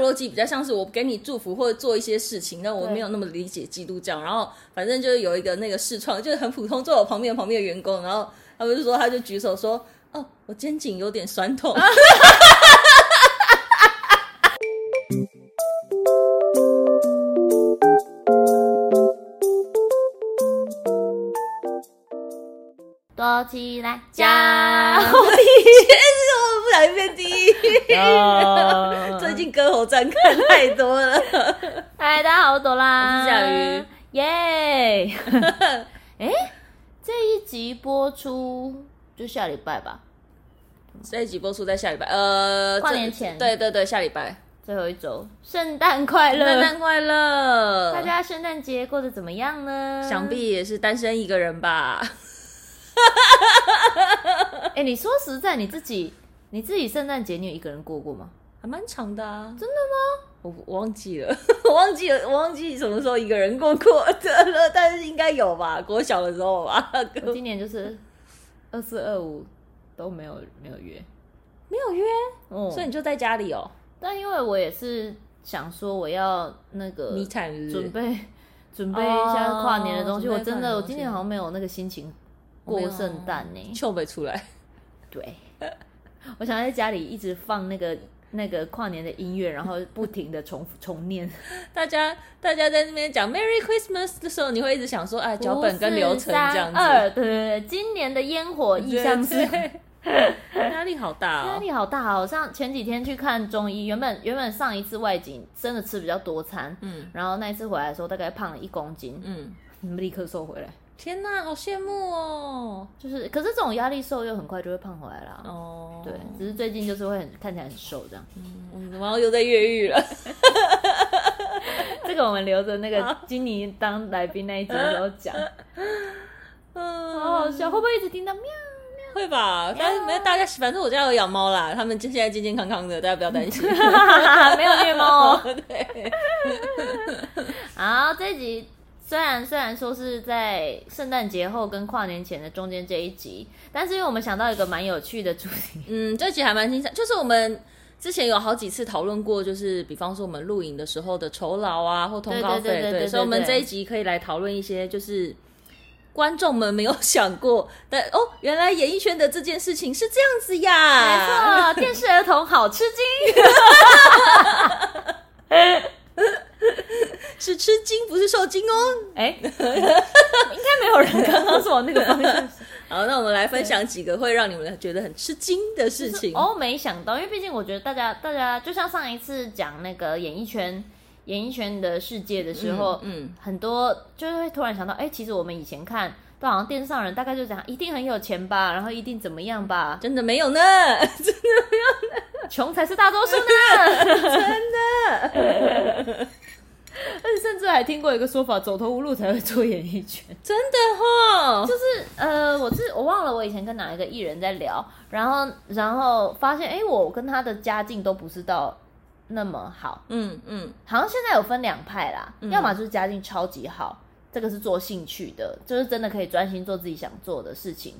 个逻辑比较像是我给你祝福或者做一些事情，但我没有那么理解基督教。然后反正就是有一个那个视窗，就是很普通坐我旁边旁边的员工，然后他们就说他就举手说：“哦，我肩颈有点酸痛。” 躲起来加，我以前是我不小心变第一。Oh. 最近歌喉战看太多了。嗨，大家好，我朵拉，我是小鱼，耶！哎，这一集播出就下礼拜吧？这一集播出在下礼拜，呃，跨年前。对对对，下礼拜最后一周，圣诞快乐，圣诞快乐！大家圣诞节过得怎么样呢？想必也是单身一个人吧。哎、欸，你说实在，你自己你自己圣诞节你有一个人过过吗？还蛮长的啊。真的吗？我我忘记了，我忘记了，我忘记什么时候一个人过过 的了，但是应该有吧，国小的时候吧。我今年就是二四二五都没有没有约，没有约，嗯，所以你就在家里哦。但因为我也是想说我要那个准备准备一下跨年的东西，我真的我今年好像没有那个心情。过圣诞呢，秀没出来。对，我想在家里一直放那个那个跨年的音乐，然后不停的重重念。大家大家在那边讲 Merry Christmas 的时候，你会一直想说，哎，脚本跟流程这样子。二，对对对，今年的烟火意象是 压力好大哦，压力好大哦。像前几天去看中医，原本原本上一次外景真的吃比较多餐，嗯，然后那一次回来的时候大概胖了一公斤，嗯，你 们立刻瘦回来。天呐，好羡慕哦！就是，可是这种压力瘦又很快就会胖回来啦。哦，对，只是最近就是会很看起来很瘦这样。嗯，然后又在越狱了。这个我们留着那个金妮当来宾那一集的时候讲。嗯，好好笑，会不会一直听到喵喵？会吧，但是没大家，反正我家有养猫啦，他们现在健健康康的，大家不要担心。没有虐猫哦。对。好，这一集。虽然虽然说是在圣诞节后跟跨年前的中间这一集，但是因为我们想到一个蛮有趣的主题，嗯，这集还蛮精彩，就是我们之前有好几次讨论过，就是比方说我们录影的时候的酬劳啊，或通告费，对，所以我们这一集可以来讨论一些，就是观众们没有想过的哦，原来演艺圈的这件事情是这样子呀，没错，电视儿童好吃惊。是吃惊，不是受惊哦。哎、欸，应该没有人刚刚说那个方向。好，那我们来分享几个会让你们觉得很吃惊的事情。哦，没想到，因为毕竟我觉得大家，大家就像上一次讲那个演艺圈、演艺圈的世界的时候，嗯，嗯很多就是会突然想到，哎、欸，其实我们以前看，都好像电视上人大概就讲，一定很有钱吧，然后一定怎么样吧，真的没有呢，真的没有呢，穷才是大多数呢，真的。而且甚至还听过一个说法，走投无路才会做演艺圈，真的哈、哦，就是呃，我是我忘了我以前跟哪一个艺人在聊，然后然后发现，哎，我跟他的家境都不是到那么好，嗯嗯，好像现在有分两派啦，嗯、要么就是家境超级好，这个是做兴趣的，就是真的可以专心做自己想做的事情，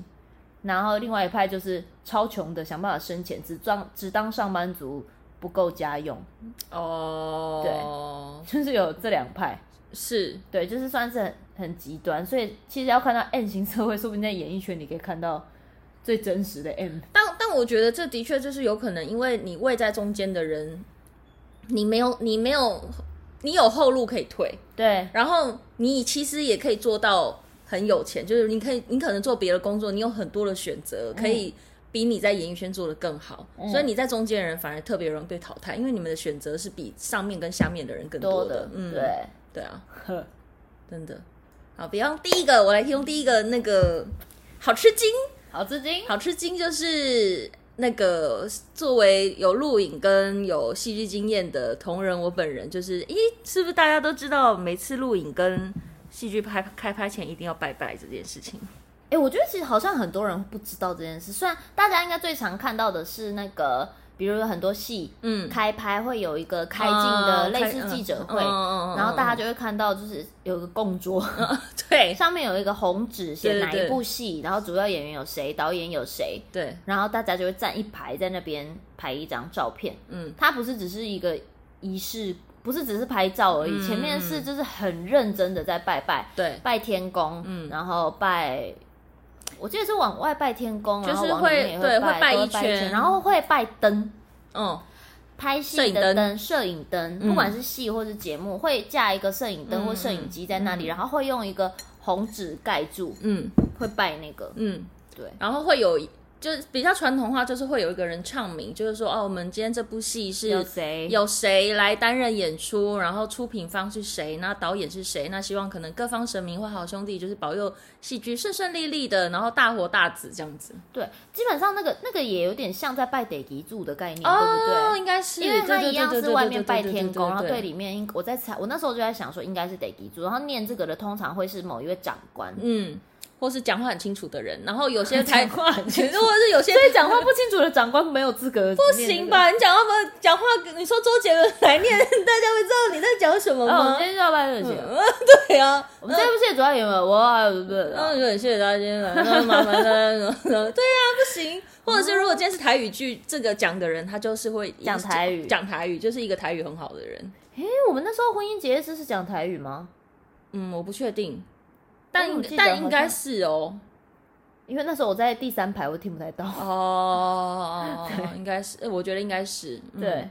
然后另外一派就是超穷的，想办法生钱，只装只当上班族。不够家用。哦，oh, 对，就是有这两派，是。对，就是算是很很极端，所以其实要看到 M 型社会，说不定在演艺圈你可以看到最真实的 M。但但我觉得这的确就是有可能，因为你位在中间的人，你没有你没有你有后路可以退，对，然后你其实也可以做到很有钱，就是你可以你可能做别的工作，你有很多的选择可以。嗯。比你在演艺圈做的更好，嗯、所以你在中间人反而特别容易被淘汰，因为你们的选择是比上面跟下面的人更多的。多的嗯，对。对啊，呵 真的。好，比方第一个，我来提供第一个那个好吃惊，好吃惊，好吃惊就是那个作为有录影跟有戏剧经验的同仁，我本人就是，咦，是不是大家都知道每次录影跟戏剧拍开拍前一定要拜拜这件事情？哎、我觉得其实好像很多人不知道这件事。虽然大家应该最常看到的是那个，比如有很多戏，嗯，开拍会有一个开镜的类似记者会，然后大家就会看到就是有个供桌，对，上面有一个红纸写哪一部戏，然后主要演员有谁，导演有谁，对，然后大家就会站一排在那边拍一张照片。嗯，它不是只是一个仪式，不是只是拍照而已，嗯、前面是就是很认真的在拜拜，对，拜天公，嗯，然后拜，我记得是往外拜天公，就是会，会对会拜一圈，然后会拜灯，嗯，拍戏的灯，摄影灯，不管是戏或是节目，会架一个摄影灯或摄影机在那里，然后会用一个红纸盖住，嗯，会拜那个，嗯，对，然后会有。就是比较传统化，就是会有一个人唱名，就是说哦，我们今天这部戏是有谁有谁来担任演出，然后出品方是谁，那导演是谁，那希望可能各方神明或好兄弟就是保佑戏剧顺顺利利的，然后大火大紫这样子。对，基本上那个那个也有点像在拜地基柱的概念，哦、对不对？应该是，因为它一样是外面拜天公，然后对里面，我在猜，我那时候就在想说应该是地基柱，然后念这个的通常会是某一位长官，嗯。或是讲话很清楚的人，然后有些 讲话很清楚，或者是有些所以讲话不清楚的长官没有资格。不行吧？你讲话不讲话，你说周杰伦来念，大家会知道你在讲什么吗？我们今天就要拜这些。对啊，我们这部戏主要演员哇，对对。然后就很谢谢大家今天来，那麻烦大家。对啊，不行。或者是如果今天是台语剧，这个讲的人他就是会讲台语，讲台语就是一个台语很好的人。诶，我们那时候婚姻结业式是讲台语吗？嗯，我不确定，但但应该是哦。因为那时候我在第三排，我听不太到。哦，应该是，我觉得应该是。对，嗯、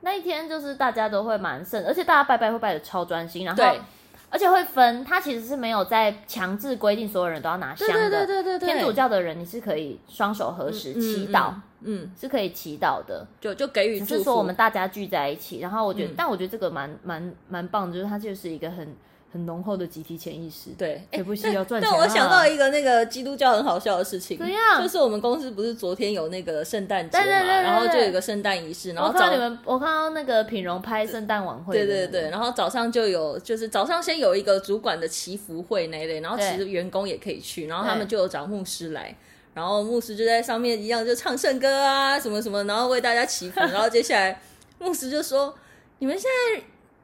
那一天就是大家都会蛮盛，而且大家拜拜会拜的超专心，然后，对而且会分，他其实是没有在强制规定所有人都要拿香的。对对对对对。天主教的人你是可以双手合十祈祷，嗯，嗯嗯是可以祈祷的，就就给予祝福。只是说我们大家聚在一起，然后我觉得，嗯、但我觉得这个蛮蛮蛮棒的，就是它就是一个很。很浓厚的集体潜意识，对，这部戏要赚钱。但我想到一个那个基督教很好笑的事情，怎样？就是我们公司不是昨天有那个圣诞节嘛，然后就有个圣诞仪式，然后找你们，我看到那个品荣拍圣诞晚会，对对对，然后早上就有，就是早上先有一个主管的祈福会那一类，然后其实员工也可以去，然后他们就有找牧师来，然后牧师就在上面一样就唱圣歌啊什么什么，然后为大家祈福，然后接下来 牧师就说：“你们现在。”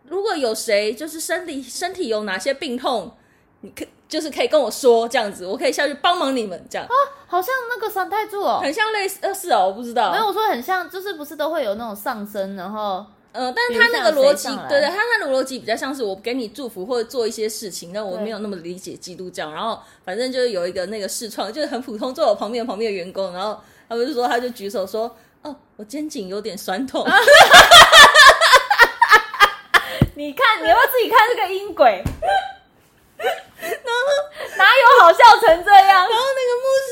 如果有谁就是身体身体有哪些病痛，你可就是可以跟我说这样子，我可以下去帮忙你们这样。啊，好像那个三太子哦，很像类似呃是哦，我不知道。没有我说很像，就是不是都会有那种上身，然后呃，但是他那个逻辑，对对，他他的逻辑比较像是我给你祝福或者做一些事情，但我没有那么理解基督教。然后反正就是有一个那个视创，就是很普通坐我旁边旁边的员工，然后他们就说他就举手说，哦，我肩颈有点酸痛。你看，你要不要自己看这个音轨？然后哪有好笑成这样？然后那个牧师，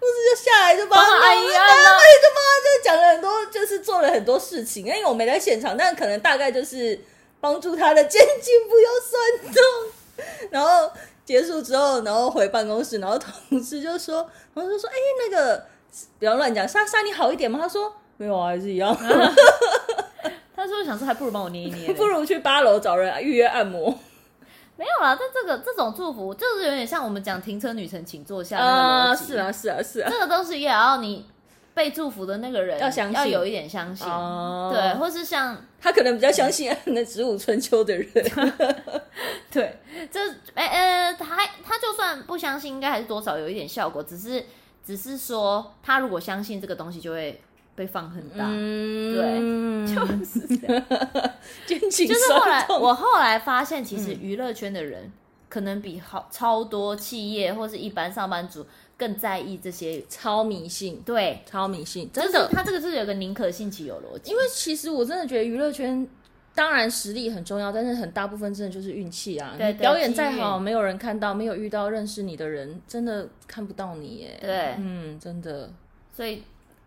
牧师就下来就帮他阿姨啊，对，就帮他就讲了很多，就是做了很多事情。因为我没在现场，但可能大概就是帮助他的肩颈不要酸痛。然后结束之后，然后回办公室，然后同事就说，同事说，哎，那个不要乱讲，莎莎你好一点吗？他说没有啊，还是一样。他是不是想说，还不如帮我捏一捏？不如去八楼找人预约按摩。没有啦，但这个这种祝福就是有点像我们讲停车女神请坐下啊，是啊是啊是啊，这个东西也要你被祝福的那个人要相信，要有一点相信，对，或是像他可能比较相信那子午春秋的人，对，这哎呃，他他就算不相信，应该还是多少有一点效果，只是只是说他如果相信这个东西，就会。被放很大，嗯、对，就是这样。就是后来，我后来发现，其实娱乐圈的人可能比好超多企业或是一般上班族更在意这些超迷信。对，超迷信，真的。他这个是有个宁可信其有逻辑。因为其实我真的觉得娱乐圈当然实力很重要，但是很大部分真的就是运气啊。对，表演再好，没有人看到，没有遇到认识你的人，真的看不到你耶。对，嗯，真的。所以。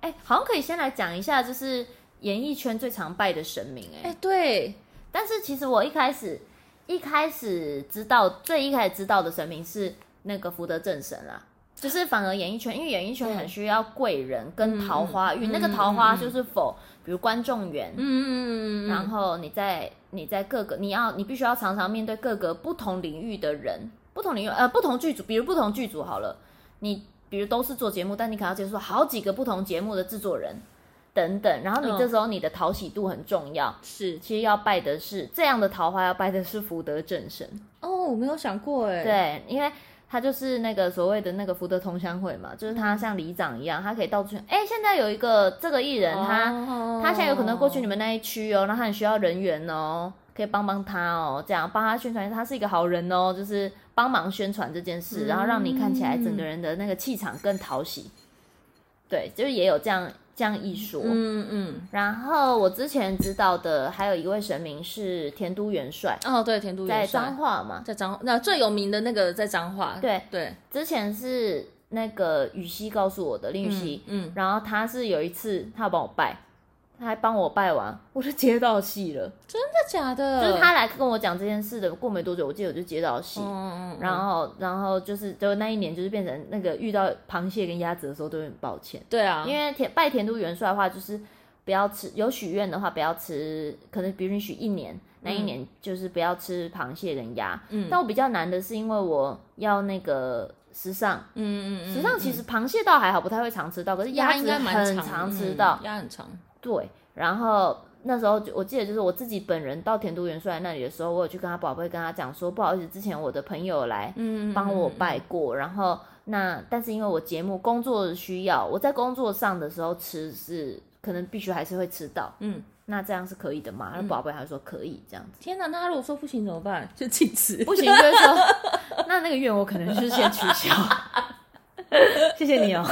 哎，好像可以先来讲一下，就是演艺圈最常拜的神明。哎，哎，对。但是其实我一开始一开始知道，最一开始知道的神明是那个福德正神啦。就是反而演艺圈，因为演艺圈很需要贵人跟桃花运，嗯、那个桃花就是否，比如观众缘，嗯，然后你在你在各个，你要你必须要常常面对各个不同领域的人，不同领域呃不同剧组，比如不同剧组好了，你。比如都是做节目，但你可能要接触好几个不同节目的制作人等等，然后你这时候你的讨喜度很重要。是，其实要拜的是这样的桃花，要拜的是福德正神。哦，我没有想过哎。对，因为他就是那个所谓的那个福德同乡会嘛，就是他像里长一样，他可以到处哎、欸，现在有一个这个艺人，他、哦、他现在有可能过去你们那一区哦，那他很需要人员哦，可以帮帮他哦，这样帮他宣传，他是一个好人哦，就是帮忙宣传这件事，然后让你看起来整个人的那个气场更讨喜。对，就是也有这样。这样一说，嗯嗯，然后我之前知道的还有一位神明是田都元帅哦，对，田都元帅在彰化嘛，在彰那最有名的那个在彰化，对对，之前是那个雨熙告诉我的林雨熙，嗯，然后他是有一次他要帮我拜。他还帮我拜完，我就接到戏了。真的假的？就是他来跟我讲这件事的，过没多久，我记得我就接到戏。嗯嗯嗯。然后，然后就是，就那一年，就是变成那个遇到螃蟹跟鸭子的时候，都很抱歉。对啊。因为田拜田都元帅的话，就是不要吃，有许愿的话不要吃，可能比如你许一年，那一年就是不要吃螃蟹跟鸭。嗯。但我比较难的是，因为我要那个时尚。嗯嗯嗯。时尚其实螃蟹倒还好，不太会常吃到，可是鸭应该很常吃到。鸭很常。对，然后那时候我记得就是我自己本人到田都元帅那里的时候，我有去跟他宝贝跟他讲说，不好意思，之前我的朋友来帮我拜过，嗯、然后那但是因为我节目工作的需要，我在工作上的时候吃是可能必须还是会吃到，嗯，那这样是可以的嘛？那宝贝还说可以这样子。天哪，那他如果说不行怎么办？就禁止。不行就是说，那那个愿我可能就是先取消。谢谢你哦。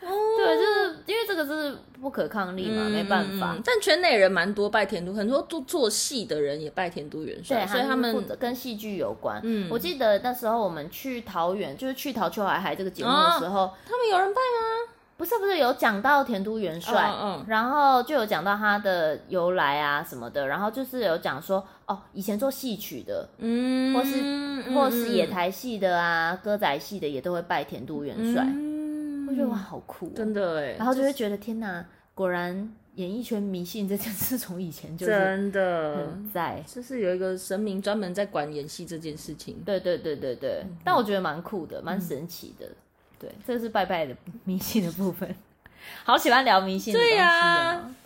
对，就是因为这个是不可抗力嘛，嗯、没办法。但圈内人蛮多拜田都，很多做做戏的人也拜田都元帅，对所以他们跟戏剧有关。嗯，我记得那时候我们去桃园，就是去桃秋海海这个节目的时候，哦、他们有人拜吗？不是，不是有讲到田都元帅，嗯，嗯然后就有讲到他的由来啊什么的，然后就是有讲说，哦，以前做戏曲的，嗯，或是或是野台戏的啊，歌仔戏的也都会拜田都元帅。嗯我觉得哇，好酷，喔，真的哎！然后就会觉得天哪，果然演艺圈迷信这件事从以前就真的在，就是有一个神明专门在管演戏这件事情。对对对对对，嗯、但我觉得蛮酷的，蛮神奇的。嗯、对，这是拜拜的迷信的部分。好喜欢聊迷信的东西，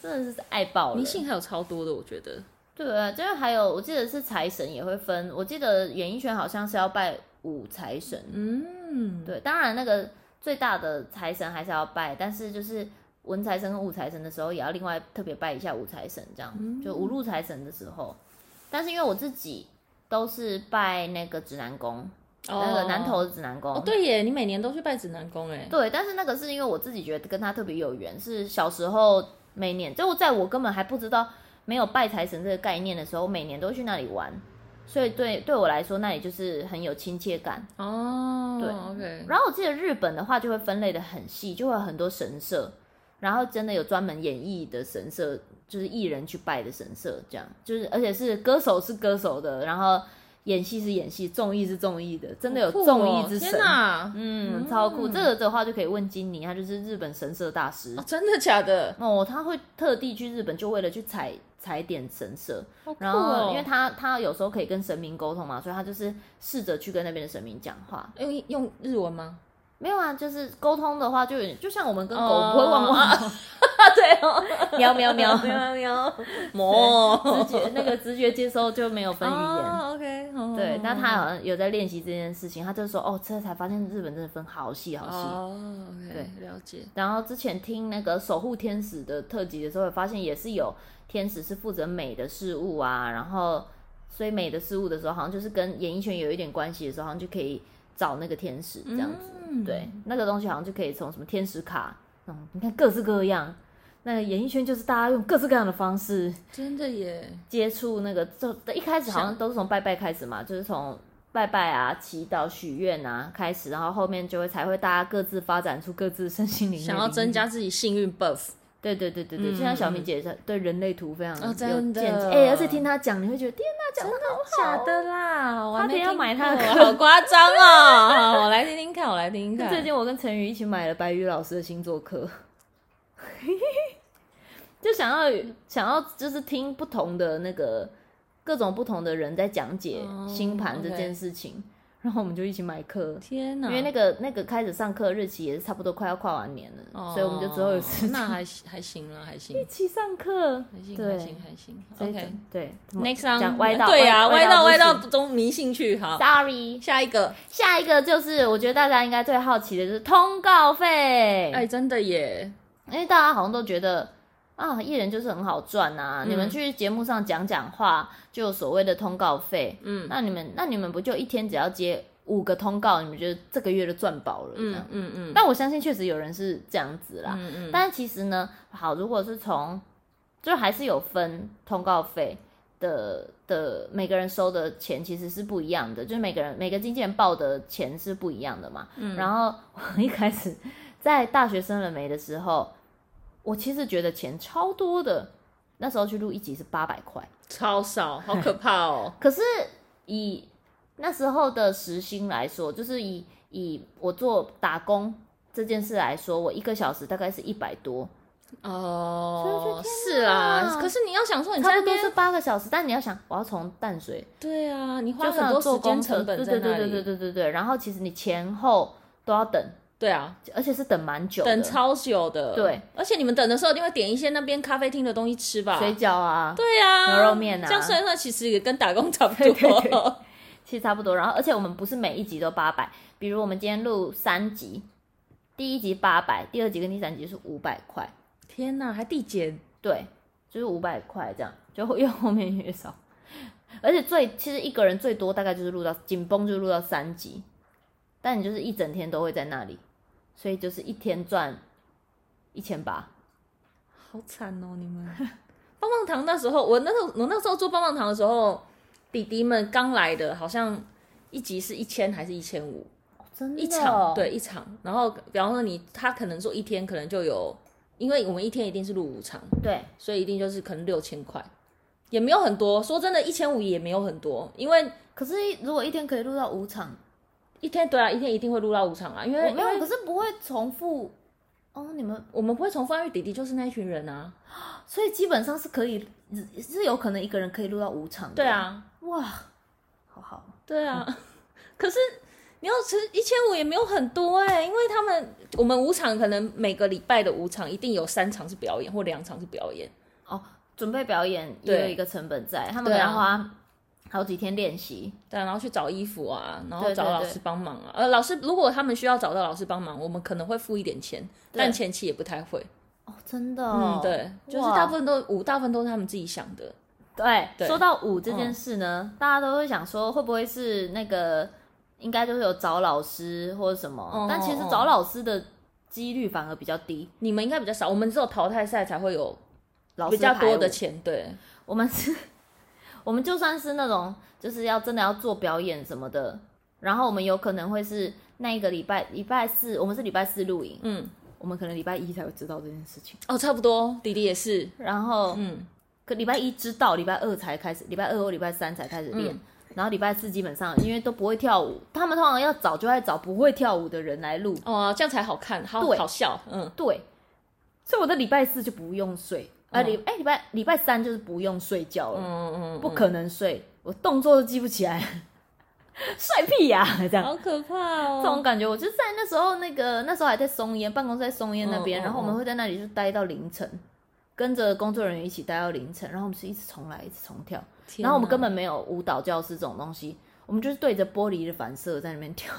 真的是爱爆了。迷信还有超多的，我觉得。对啊，就是还有，我记得是财神也会分。我记得演艺圈好像是要拜五财神。嗯，对，当然那个。最大的财神还是要拜，但是就是文财神跟武财神的时候，也要另外特别拜一下武财神，这样、嗯、就五路财神的时候。但是因为我自己都是拜那个指南宫，哦、那个南投的指南宫。哦，对耶，你每年都去拜指南宫哎。对，但是那个是因为我自己觉得跟他特别有缘，是小时候每年就在我根本还不知道没有拜财神这个概念的时候，每年都去那里玩。所以对对我来说，那里就是很有亲切感哦。对，OK。然后我记得日本的话，就会分类的很细，就会有很多神社，然后真的有专门演绎的神社，就是艺人去拜的神社，这样就是，而且是歌手是歌手的，然后演戏是演戏，综艺是综艺的，真的有综艺之神。天哪，嗯，超酷。这个的话就可以问金妮，他就是日本神社大师。哦，真的假的？哦，他会特地去日本，就为了去踩。踩点神社，哦、然后因为他他有时候可以跟神明沟通嘛，所以他就是试着去跟那边的神明讲话。用用日文吗？没有啊，就是沟通的话就有点，就像我们跟狗不会汪汪，对哦，喵喵喵喵喵，魔直觉那个直觉接收就没有分语言。哦、OK，哦、对，那他好像有在练习这件事情，他就说哦，这才发现日本真的分好细好细。哦，okay, 对，了解。然后之前听那个守护天使的特辑的时候，发现也是有。天使是负责美的事物啊，然后所以美的事物的时候，好像就是跟演艺圈有一点关系的时候，好像就可以找那个天使这样子。嗯、对，那个东西好像就可以从什么天使卡，嗯，你看各式各样。那个演艺圈就是大家用各式各样的方式，真的耶，接触那个就一开始好像都是从拜拜开始嘛，就是从拜拜啊、祈祷、许愿啊开始，然后后面就会才会大家各自发展出各自身心灵，想要增加自己幸运 buff。对对对对对，就像小明姐是对人类图非常有见解，哎，而且听她讲，你会觉得天哪，讲的好假的啦！我他天要买她的课，好夸张哦！我来听听看，我来听听看。最近我跟陈宇一起买了白宇老师的星座课，就想要想要就是听不同的那个各种不同的人在讲解星盘这件事情。然后我们就一起买课。天哪！因为那个那个开始上课日期也是差不多快要跨完年了，哦、所以我们就之后有时间。那还还行了，还行。一起上课，还行，还行，还行。OK，对，Next 讲歪道，对呀，歪道歪道中迷信去好。Sorry，下一个，下一个就是我觉得大家应该最好奇的就是通告费。哎，真的耶，因为大家好像都觉得。啊，艺人就是很好赚啊！嗯、你们去节目上讲讲话，就有所谓的通告费。嗯，那你们那你们不就一天只要接五个通告，你们觉得这个月就赚饱了？嗯嗯嗯。嗯，但我相信确实有人是这样子啦。嗯嗯。但是其实呢，好，如果是从，就还是有分通告费的的，每个人收的钱其实是不一样的，就是每个人每个经纪人报的钱是不一样的嘛。嗯。然后我一开始 在大学生了没的时候。我其实觉得钱超多的，那时候去录一集是八百块，超少，好可怕哦。可是以那时候的时薪来说，就是以以我做打工这件事来说，我一个小时大概是一百多哦。是啊，可是你要想说，你差不多是八个小时，但你要想，我要从淡水，对啊，你花很多时间成本在那里，对对对对对对对。然后其实你前后都要等。对啊，而且是等蛮久，等超久的。对，而且你们等的时候一定会点一些那边咖啡厅的东西吃吧？水饺啊，对啊，牛肉面啊，这样算算，其实也跟打工差不多。对对对，其实差不多。然后，而且我们不是每一集都八百，比如我们今天录三集，第一集八百，第二集跟第三集是五百块。天哪，还递减？对，就是五百块这样，就越后面越少。而且最其实一个人最多大概就是录到紧绷，就录到三集。但你就是一整天都会在那里，所以就是一天赚一千八，好惨哦！你们 棒棒糖那时候，我那时候我那时候做棒棒糖的时候，弟弟们刚来的，好像一集是一千还是一千五？真的？一场对一场，然后比方说你他可能做一天，可能就有，因为我们一天一定是录五场，对，所以一定就是可能六千块，也没有很多。说真的，一千五也没有很多，因为可是如果一天可以录到五场。一天对啊，一天一定会录到五场啊，因为没有，可是不会重复哦。你们我们不会重复，因为弟弟就是那一群人啊，所以基本上是可以，是有可能一个人可以录到五场的。对啊，哇，好好。对啊，嗯、可是你要吃一千五也没有很多哎、欸，因为他们我们五场可能每个礼拜的五场一定有三场是表演或两场是表演哦，准备表演也有一个成本在，他们要花。好几天练习，对，然后去找衣服啊，然后找老师帮忙啊。呃，老师如果他们需要找到老师帮忙，我们可能会付一点钱，但前期也不太会。哦，真的，哦，嗯，对，就是大部分都舞，大部分都是他们自己想的。对，对说到舞这件事呢，嗯，大家都会想说，会不会是那个应该就是有找老师或者什么？嗯，但其实找老师的几率反而比较低。你们应该比较少，我们只有淘汰赛才会有比较多的钱。对，我们是。我们就算是那种就是要真的要做表演什么的，然后我们有可能会是那一个礼拜礼拜四，我们是礼拜四录影，嗯，我们可能礼拜一才会知道这件事情。哦，差不多，弟弟也是。然后，嗯，可礼拜一知道，礼拜二才开始，礼拜二或礼拜三才开始练，嗯、然后礼拜四基本上因为都不会跳舞，他们通常要找就会找不会跳舞的人来录，哦，这样才好看，好好笑，嗯，对。所以我的礼拜四就不用睡。啊，礼哎礼拜礼拜三就是不用睡觉了，嗯嗯，嗯不可能睡，我动作都记不起来，帅屁呀，啊，这样，好可怕哦，这种感觉，我就在那时候那个那时候还在松烟办公室在松烟那边，然后我们会在那里就待到凌晨，跟着工作人员一起待到凌晨，然后我们是一直重来一直重跳，然后我们根本没有舞蹈教室这种东西，我们就是对着玻璃的反射在那边跳，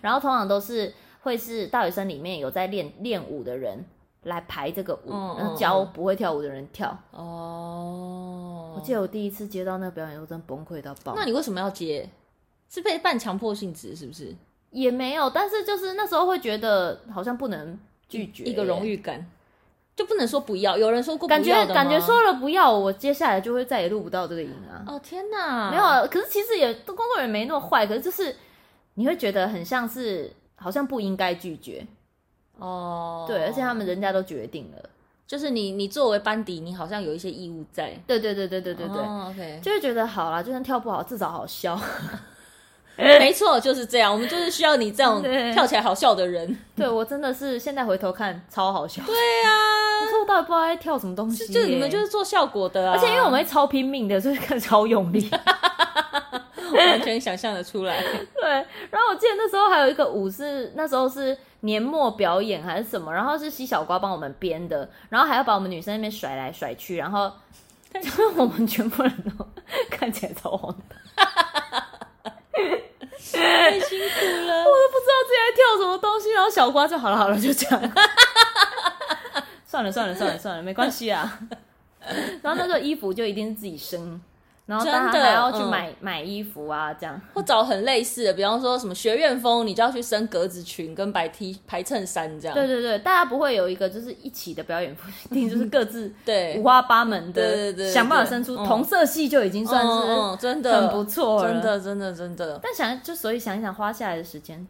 然后通常都是会是大学生里面有在练练舞的人。来排这个舞，嗯、然后教不会跳舞的人跳。哦，我记得我第一次接到那个表演，我真崩溃到爆。那你为什么要接？是被半强迫性质，是不是？也没有，但是就是那时候会觉得好像不能拒绝，一个荣誉感，就不能说不要。有人说过？感觉感觉说了不要，我接下来就会再也录不到这个影啊。哦天哪，没有啊。可是其实也工作人员没那么坏，可是就是你会觉得很像是好像不应该拒绝。哦，对，而且他们人家都决定了，就是你你作为班底，你好像有一些义务在。对对对对对对对、就会觉得好啦，就算跳不好，至少好笑。没错，就是这样，我们就是需要你这种跳起来好笑的人。对，我真的是现在回头看超好笑。对、啊，可是我到底不知道在跳什么东西。就你们就是做效果的啊，而且因为我们会超拼命的，所以看超用力。完全想象的出来。对，然后我记得那时候还有一个舞是那时候是年末表演还是什么，然后是西小瓜帮我们编的，然后还要把我们女生那边甩来甩去，然后就是我们全部人都 看起来超荒唐，太辛苦了，我都不知道自己在跳什么东西，然后小瓜就好了好了就这样，算了算了算了算了，没关系啊。然后那个衣服就一定是自己生，然后大家还要去买、嗯、买衣服啊，这样或找很类似的，比方说什么学院风，你就要去生格子裙跟白 T 白衬衫这样。对对对，大家不会有一个就是一起的表演不，一定就是各自 对五花八门的，对对对，想办法生出同色系就已经算是真的很不错了，真的真的真的。但想就所以想一想花下来的时间。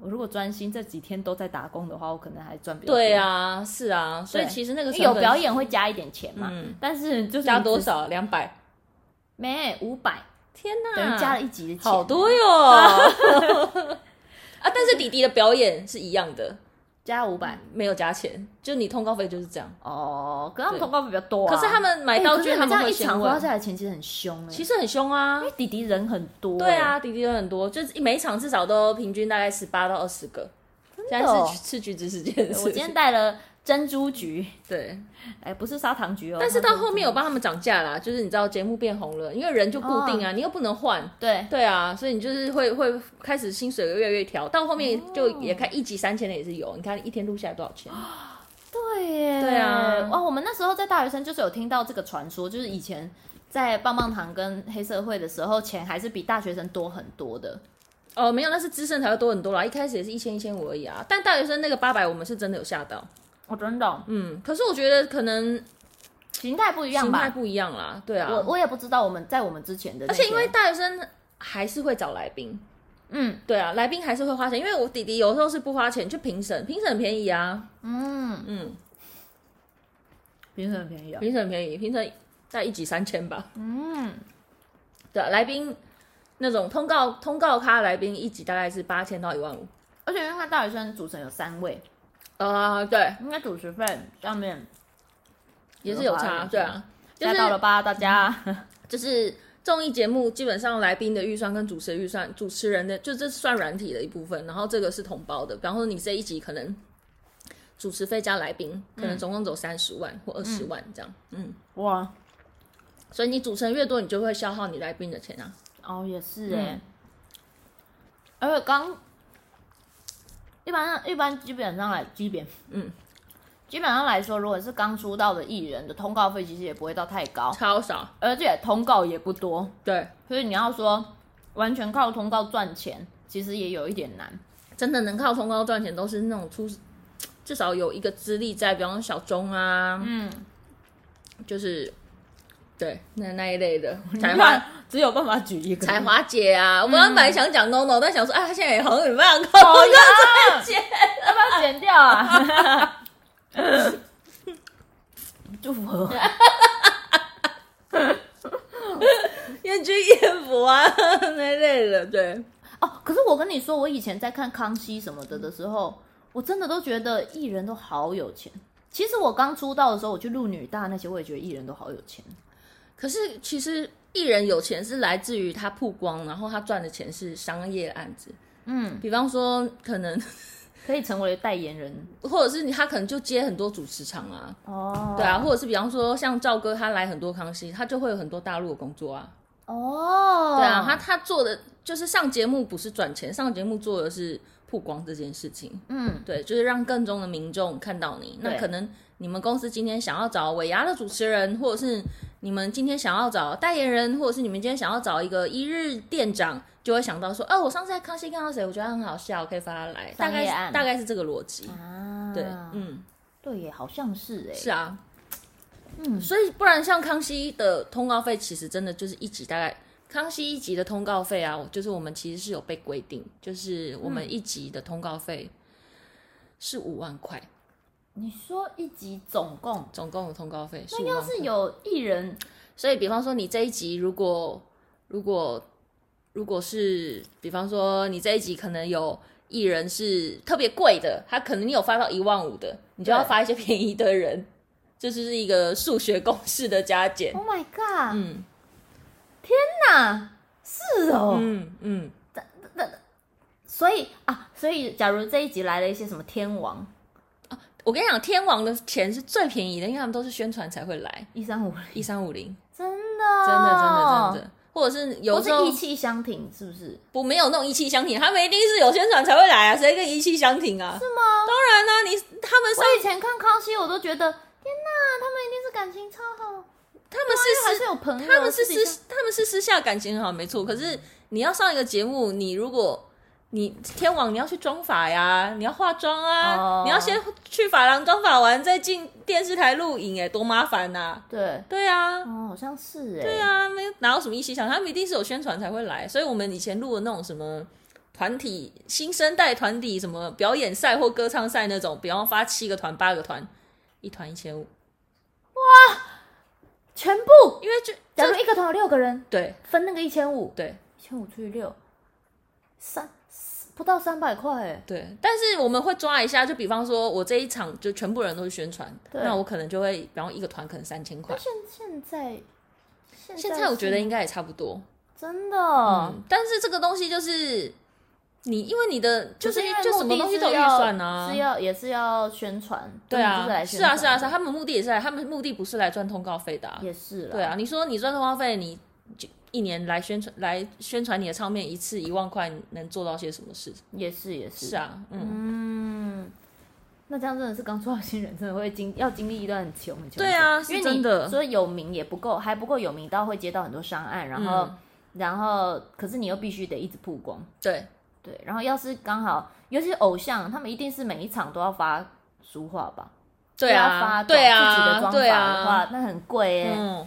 我如果专心这几天都在打工的话，我可能还赚比较多。对啊，是啊，所以其实那个有表演会加一点钱嘛，嗯、但是就是加多少？两百？没，五百。天哪，等于加了一集的钱，好多哟！啊，但是弟弟的表演是一样的。加五百没有加钱，就你通告费就是这样哦。可是他们通告费比较多，可是他们买道具，他们一场花下来钱其实很凶哎，其实很凶啊，因为弟弟人很多。对啊，弟弟人很多，就是每一场至少都平均大概十八到二十个。现在是吃橘子时间，我今天带了。珍珠橘，对，哎，不是砂糖橘哦。但是到后面有帮他们涨价啦，就是你知道节目变红了，因为人就固定啊，你又不能换，对对啊，所以你就是会会开始薪水越来越调，到后面就也开一集三千的也是有，你看一天录下来多少钱？对耶，对啊，哇，我们那时候在大学生就是有听到这个传说，就是以前在棒棒糖跟黑社会的时候，钱还是比大学生多很多的。哦，没有，那是资深才会多很多啦，一开始也是一千一千五而已啊，但大学生那个八百，我们是真的有吓到。我真的，嗯，可是我觉得可能形态不一样吧，形态不一样啦，对啊，我我也不知道我们在我们之前的，而且因为大学生还是会找来宾，嗯，对啊，来宾还是会花钱，因为我弟弟有时候是不花钱去评审，评审很便宜啊，嗯。嗯，评审很便宜啊，评审很便宜，评审在一集三千吧，嗯，对啊，来宾那种通告通告咖来宾一集大概是八千到一万五，而且因为他大学生组成有三位。啊，对，应该主持费上面也是有差，对啊，加到了吧？大家 就是综艺节目基本上来宾的预算跟主持的预算，主持人的就这是算软体的一部分，然后这个是统包的。比方说你这一集可能主持费加来宾，可能总共走三十万或二十万这样，嗯，哇，所以你主持人越多，你就会消耗你来宾的钱啊。哦，也是哎，而且刚。一般上，一般基本上来，基本嗯，基本上来说，如果是刚出道的艺人的通告费，其实也不会到太高，超少，而且通告也不多，对，所以你要说完全靠通告赚钱，其实也有一点难。真的能靠通告赚钱，都是那种出至少有一个资历在，比方说小钟啊，嗯，就是。对，那那一类的 才华，只有办法举一个才华姐啊！我本来想讲 NONO，但想说，哎，他现在也好像没办法靠这个剪，要不要剪掉啊？祝福我，燕君燕福啊，那类的，对。哦，可是我跟你说，我以前在看康熙什么的的时候，我真的都觉得艺人都好有钱。其实我刚出道的时候，我去录女大那些，我也觉得艺人都好有钱。可是其实艺人有钱是来自于他曝光，然后他赚的钱是商业案子。嗯，比方说可能 可以成为代言人，或者是你他可能就接很多主持场啊。哦，对啊，或者是比方说像赵哥他来很多康熙，他就会有很多大陆的工作啊。哦，对啊，他他做的就是上节目不是赚钱，上节目做的是曝光这件事情。嗯，对，就是让更多的民众看到你。那可能。你们公司今天想要找尾牙的主持人，或者是你们今天想要找代言人，或者是你们今天想要找一个一日店长，就会想到说，哦，我上次在康熙看到谁，我觉得他很好笑，我可以发他来。大概大概是这个逻辑。啊，对，嗯，对耶，好像是哎。是啊，嗯，所以不然像康熙的通告费，其实真的就是一集大概康熙一集的通告费啊，就是我们其实是有被规定，就是我们一集的通告费是五万块。你说一集总共？总共有通告费，那要是有艺人，所以比方说你这一集如果如果如果是比方说你这一集可能有艺人是特别贵的，他可能你有发到一万五的，你就要发一些便宜的人，这就是一个数学公式的加减。Oh my god！嗯，天哪，是哦，嗯嗯，那那所以啊，所以假如这一集来了一些什么天王啊，我跟你讲，天王的钱是最便宜的，因为他们都是宣传才会来。一三五一三五零，真的真的真的真的，或者是有时候一气相挺，是不是？不，没有那种义气相挺，他们一定是有宣传才会来啊，谁跟一气相挺啊？是吗？当然啦、啊，你他们我以前看康熙，我都觉得天哪，他们一定是感情超好。他们是私还是有朋友，他们是私他们是私下感情很好，没错。可是你要上一个节目，你如果你天王，你要去妆发呀，你要化妆啊，oh. 你要先去发廊妆发完再进电视台录影，哎，多麻烦呐、啊！对对啊，哦，好像是哎，对啊，没有哪有什么一起想，他们一定是有宣传才会来。所以我们以前录的那种什么团体新生代团体什么表演赛或歌唱赛那种，比方发七个团八个团，一团一千五，哇！全部，因为就假如一个团有六个人，对，分那个一千五，对，一千五除以六，三不到三百块哎，对。但是我们会抓一下，就比方说我这一场就全部人都是宣传，那我可能就会，比方一个团可能三千块。现现在，现在我觉得应该也差不多，真的。嗯，但是这个东西就是。你因为你的就是就什么东西都有预算呢，是要也是要宣传，对啊，是啊是啊是啊，他们目的也是来，他们目的不是来赚通告费的，也是，对啊，你说你赚通告费，你就一年来宣传来宣传你的唱片一次一万块，能做到些什么事？也是也是，是啊，嗯，那这样真的是刚出道新人，真的会经要经历一段很穷很穷，对啊，因为你的，所以有名也不够，还不够有名到会接到很多商案，然后然后可是你又必须得一直曝光，对。对，然后要是刚好，尤其是偶像，他们一定是每一场都要发书画吧？对啊，对啊，自己的妆发的话，对啊，那很贵耶。嗯，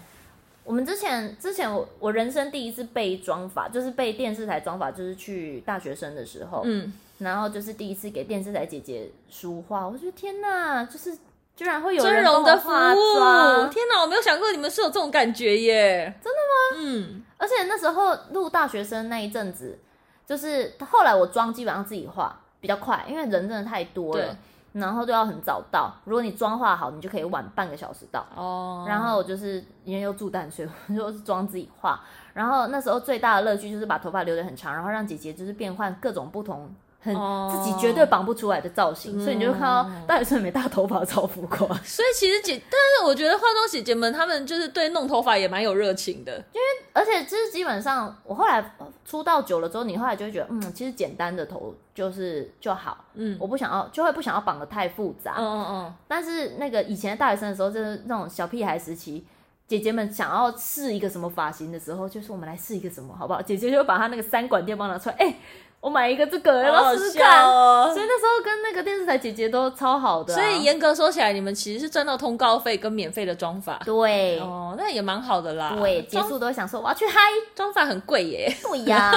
我们之前之前我我人生第一次被妆法，就是被电视台妆法，就是去大学生的时候，嗯，然后就是第一次给电视台姐姐梳化，我觉得天哪，就是居然会有人帮我化妆，天哪，我没有想过你们是有这种感觉耶，真的吗？嗯，而且那时候录大学生那一阵子。就是后来我妆基本上自己化比较快，因为人真的太多了，然后都要很早到。如果你妆化好，你就可以晚半个小时到。哦。然后我就是因为又住淡水，我就 是妆自己化。然后那时候最大的乐趣就是把头发留得很长，然后让姐姐就是变换各种不同。很自己绝对绑不出来的造型，哦、所以你就看到大学生没大头发超浮夸。所以其实姐，但是我觉得化妆姐姐们她们就是对弄头发也蛮有热情的，因为而且就是基本上我后来出道久了之后，你后来就会觉得，嗯，其实简单的头就是就好，嗯，我不想要就会不想要绑得太复杂，嗯嗯嗯。但是那个以前大学生的时候，就是那种小屁孩时期，姐姐们想要试一个什么发型的时候，就是我们来试一个什么好不好？姐姐就把她那个三管电棒拿出来，哎、欸。我买一个这个，要不要试试看？所以那时候跟那个电视台姐姐都超好的。所以严格说起来，你们其实是赚到通告费跟免费的妆法。对，哦，那也蛮好的啦。对，结束都会想说我要去嗨，妆法很贵耶。对呀。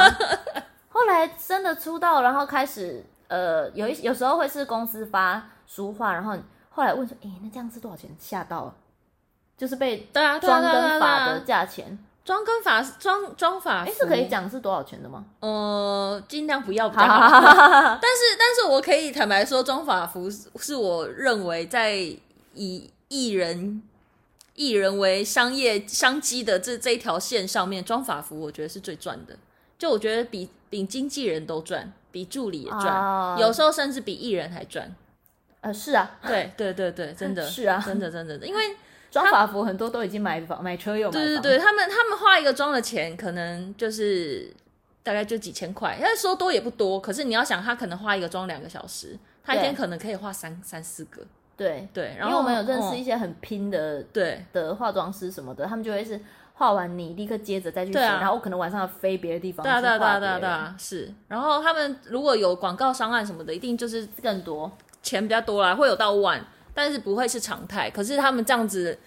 后来真的出道，然后开始呃，有一有时候会是公司发书画，然后后来问说，哎，那这样是多少钱？吓到了，就是被妆跟法的价钱。妆跟发妆妆发，哎，是可以讲是多少钱的吗？呃，尽量不要比较好。但是，但是我可以坦白说，妆发服是我认为在以艺人艺人为商业商机的这这一条线上面，妆发服我觉得是最赚的。就我觉得比比经纪人都赚，比助理也赚，啊、有时候甚至比艺人还赚。呃，是啊，对对对对，真的 是啊，真的真的，因为。妆发服很多都已经买房买车有买，对对对，他们他们化一个妆的钱可能就是大概就几千块，要说多也不多。可是你要想，他可能化一个妆两个小时，他一天可能可以化三三四个。对对，然后因为我们有认识一些很拼的对的化妆师什么的，他们就会是化完你立刻接着再去洗，然后我可能晚上要飞别的地方。对啊对啊对啊对啊对啊，是。然后他们如果有广告商案什么的，一定就是更多钱比较多啦，会有到万。但是不会是常态，可是他们这样子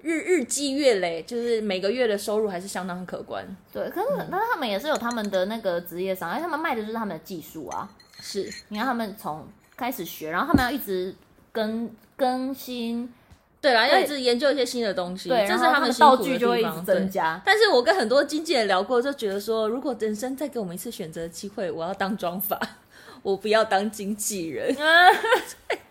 日日积月累，就是每个月的收入还是相当可观。对，可是那、嗯、他们也是有他们的那个职业伤，因为他们卖的就是他们的技术啊。是，你看他们从开始学，然后他们要一直更更新，对啦，要一直研究一些新的东西，对，这是他们道具就会一直增加。但是我跟很多经纪人聊过，就觉得说，如果人生再给我们一次选择的机会，我要当妆法，我不要当经纪人。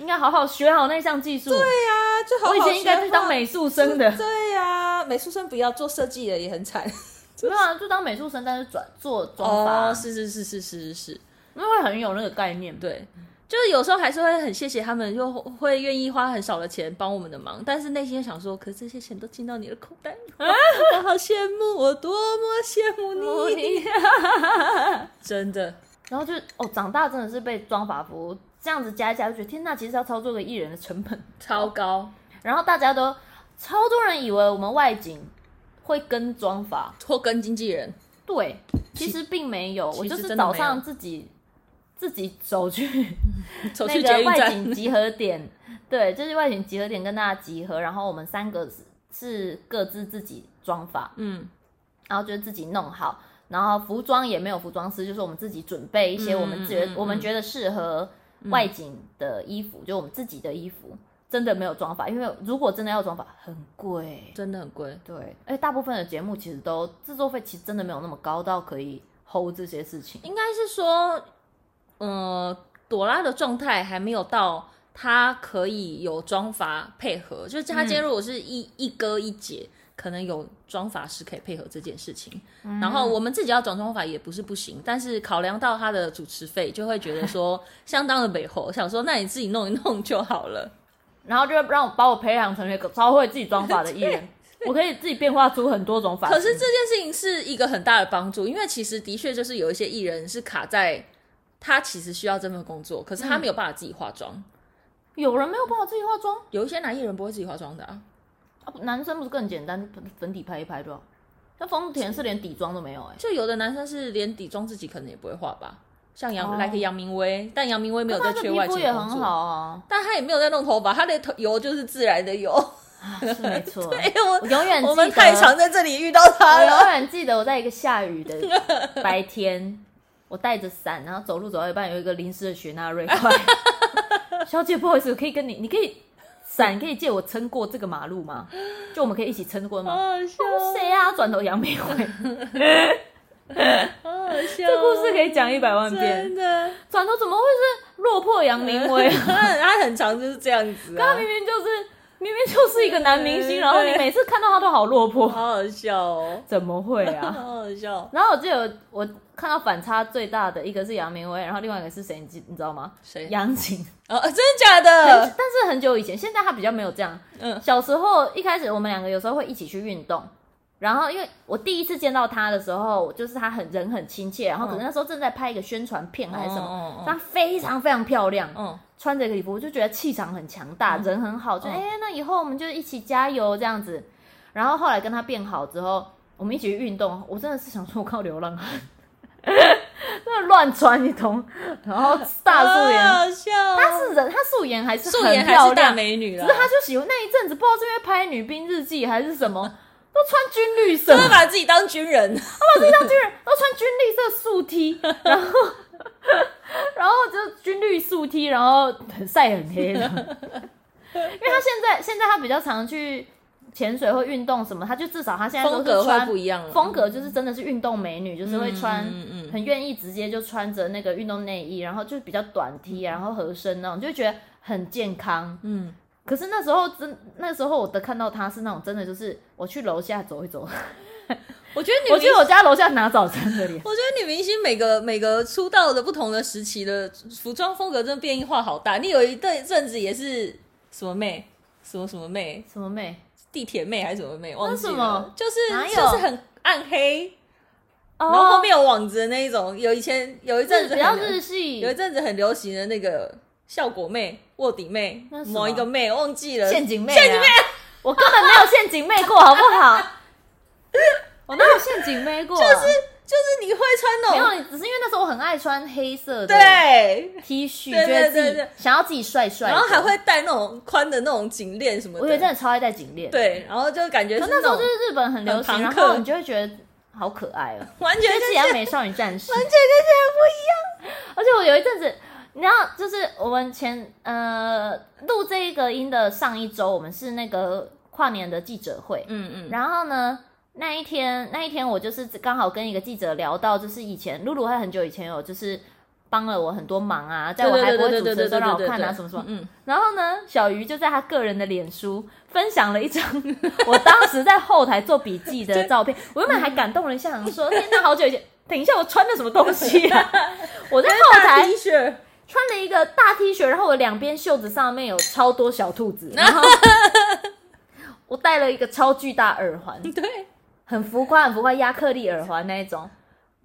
应该好好学好那项技术。对呀、啊，就好好学。我以前应该是当美术生的。对呀、啊，美术生不要做设计的也很惨，没有啊，就当美术生，但是转做妆发。哦，是是是是是是是，那会很有那个概念。对，就是有时候还是会很谢谢他们，就会愿意花很少的钱帮我们的忙，但是内心想说，可是这些钱都进到你的口袋，啊、我好羡慕，我多么羡慕你，真的。然后就哦，长大真的是被妆发服这样子加一加，就觉得天呐，其实要操作个艺人的成本。超高。然后大家都超多人以为我们外景会跟妆发。或跟经纪人，对，其实并没有，我就是早上自己自己走去 那个外景集合点，对，就是外景集合点跟大家集合，然后我们三个是各自自己妆发，嗯，然后就自己弄好。然后服装也没有服装师，就是我们自己准备一些我们觉得、嗯嗯嗯、我们觉得适合外景的衣服，嗯、就我们自己的衣服，真的没有妆发，因为如果真的要妆发，很贵，真的很贵。对，而且大部分的节目其实都制作费其实真的没有那么高到可以 hold 这些事情。应该是说，呃，朵拉的状态还没有到她可以有妆发配合，就是她今天如果是一、嗯、一哥一姐。可能有妆法师可以配合这件事情，嗯、然后我们自己要转妆法也不是不行，但是考量到他的主持费，就会觉得说相当的美厚，想说那你自己弄一弄就好了，然后就让我把我培养成一个超会自己妆法的艺人，我可以自己变化出很多种法。可是这件事情是一个很大的帮助，因为其实的确就是有一些艺人是卡在他其实需要这份工作，可是他没有办法自己化妆。嗯、有人没有办法自己化妆？有一些男艺人不会自己化妆的啊。啊，男生不是更简单，粉底拍一拍就好。像丰田是连底妆都没有哎、欸，就有的男生是连底妆自己可能也不会画吧。像杨，来个杨明威，但杨明威没有在缺外景工作，皮肤也很好啊，但他也没有在弄头发，他的头油就是自然的油，啊、是没错。对，我，我永远，我们太常在这里遇到他了。我永远记得我在一个下雨的 白天，我带着伞，然后走路走到一半，有一个淋湿的雪纳瑞快，小姐不好意思，我可以跟你，你可以。伞可以借我撑过这个马路吗？就我们可以一起撑过吗？好笑！谁啊？转头杨梅惠，好笑！这故事可以讲一百万遍。真的，转头怎么会是落魄杨明威？他很常就是这样子啊。他明明就是明明就是一个男明星，然后你每次看到他都好落魄，好好笑哦！怎么会啊？好好笑。然后我记得我。看到反差最大的一个是杨明威，然后另外一个是谁？你知你知道吗？谁谁？杨琴哦，真的假的？但是很久以前，现在他比较没有这样。嗯，小时候一开始我们两个有时候会一起去运动，然后因为我第一次见到他的时候，就是他很人很亲切，然后可能那时候正在拍一个宣传片还是什么，她非常非常漂亮，嗯，穿着一个礼服，我就觉得气场很强大，嗯、人很好，就哎、嗯欸，那以后我们就一起加油这样子。然后后来跟他变好之后，我们一起去运动，我真的是想说我靠流浪汉。那乱穿一通，然后大素颜，她、哦、是人，她素颜还是很漂亮美女了。只是她就喜欢那一阵子，不知道是因为拍《女兵日记》还是什么，都穿军绿色，都把自己当军人，他把自己当军人，都穿军绿色素 T，然后然后就军绿素 T，然后很晒很黑。的，因为他现在现在他比较常去。潜水或运动什么，他就至少他现在都是穿风格不一样了，风格就是真的是运动美女，嗯、就是会穿，很愿意直接就穿着那个运动内衣，然后就比较短 T，然后合身那种，就觉得很健康。嗯，可是那时候真那时候我的看到他是那种真的就是我去楼下走一走，我觉得女我去我家楼下拿早餐的脸。我觉得女明星每个每个出道的不同的时期的服装风格真的变化好大。你有一阵阵子也是什么妹，什么什么妹，什么妹。地铁妹还是什么妹？忘记了，就是就是很暗黑，然后后面有网子的那一种。有以前有一阵子比较日系，有一阵子很流行的那个效果妹、卧底妹，某一个妹忘记了。陷阱妹，陷阱妹，我根本没有陷阱妹过，好不好？我哪有陷阱妹过？就是。就是你会穿那种，没有，只是因为那时候我很爱穿黑色的对 T 恤，觉得自己想要自己帅帅，然后还会戴那种宽的那种颈链什么的。我觉得真的超爱戴颈链，对，然后就感觉是那时候就是日本很流行，然后你就会觉得好可爱哦，完全跟美少女战士完全跟现在不一样。而且我有一阵子，你知道，就是我们前呃录这一个音的上一周，我们是那个跨年的记者会，嗯嗯，然后呢。那一天，那一天我就是刚好跟一个记者聊到，就是以前露露还很久以前有就是帮了我很多忙啊，在我还不会主持的时候让我看啊什么什么。嗯。然后呢，小鱼就在他个人的脸书分享了一张我当时在后台做笔记的 照片，我原本还感动了一下，想说天哪，好久以前，等一下我穿的什么东西啊？我在后台 T 恤穿了一个大 T 恤，然后我两边袖子上面有超多小兔子，然后我戴了一个超巨大耳环，对。很浮夸，很浮夸，亚克力耳环那一种。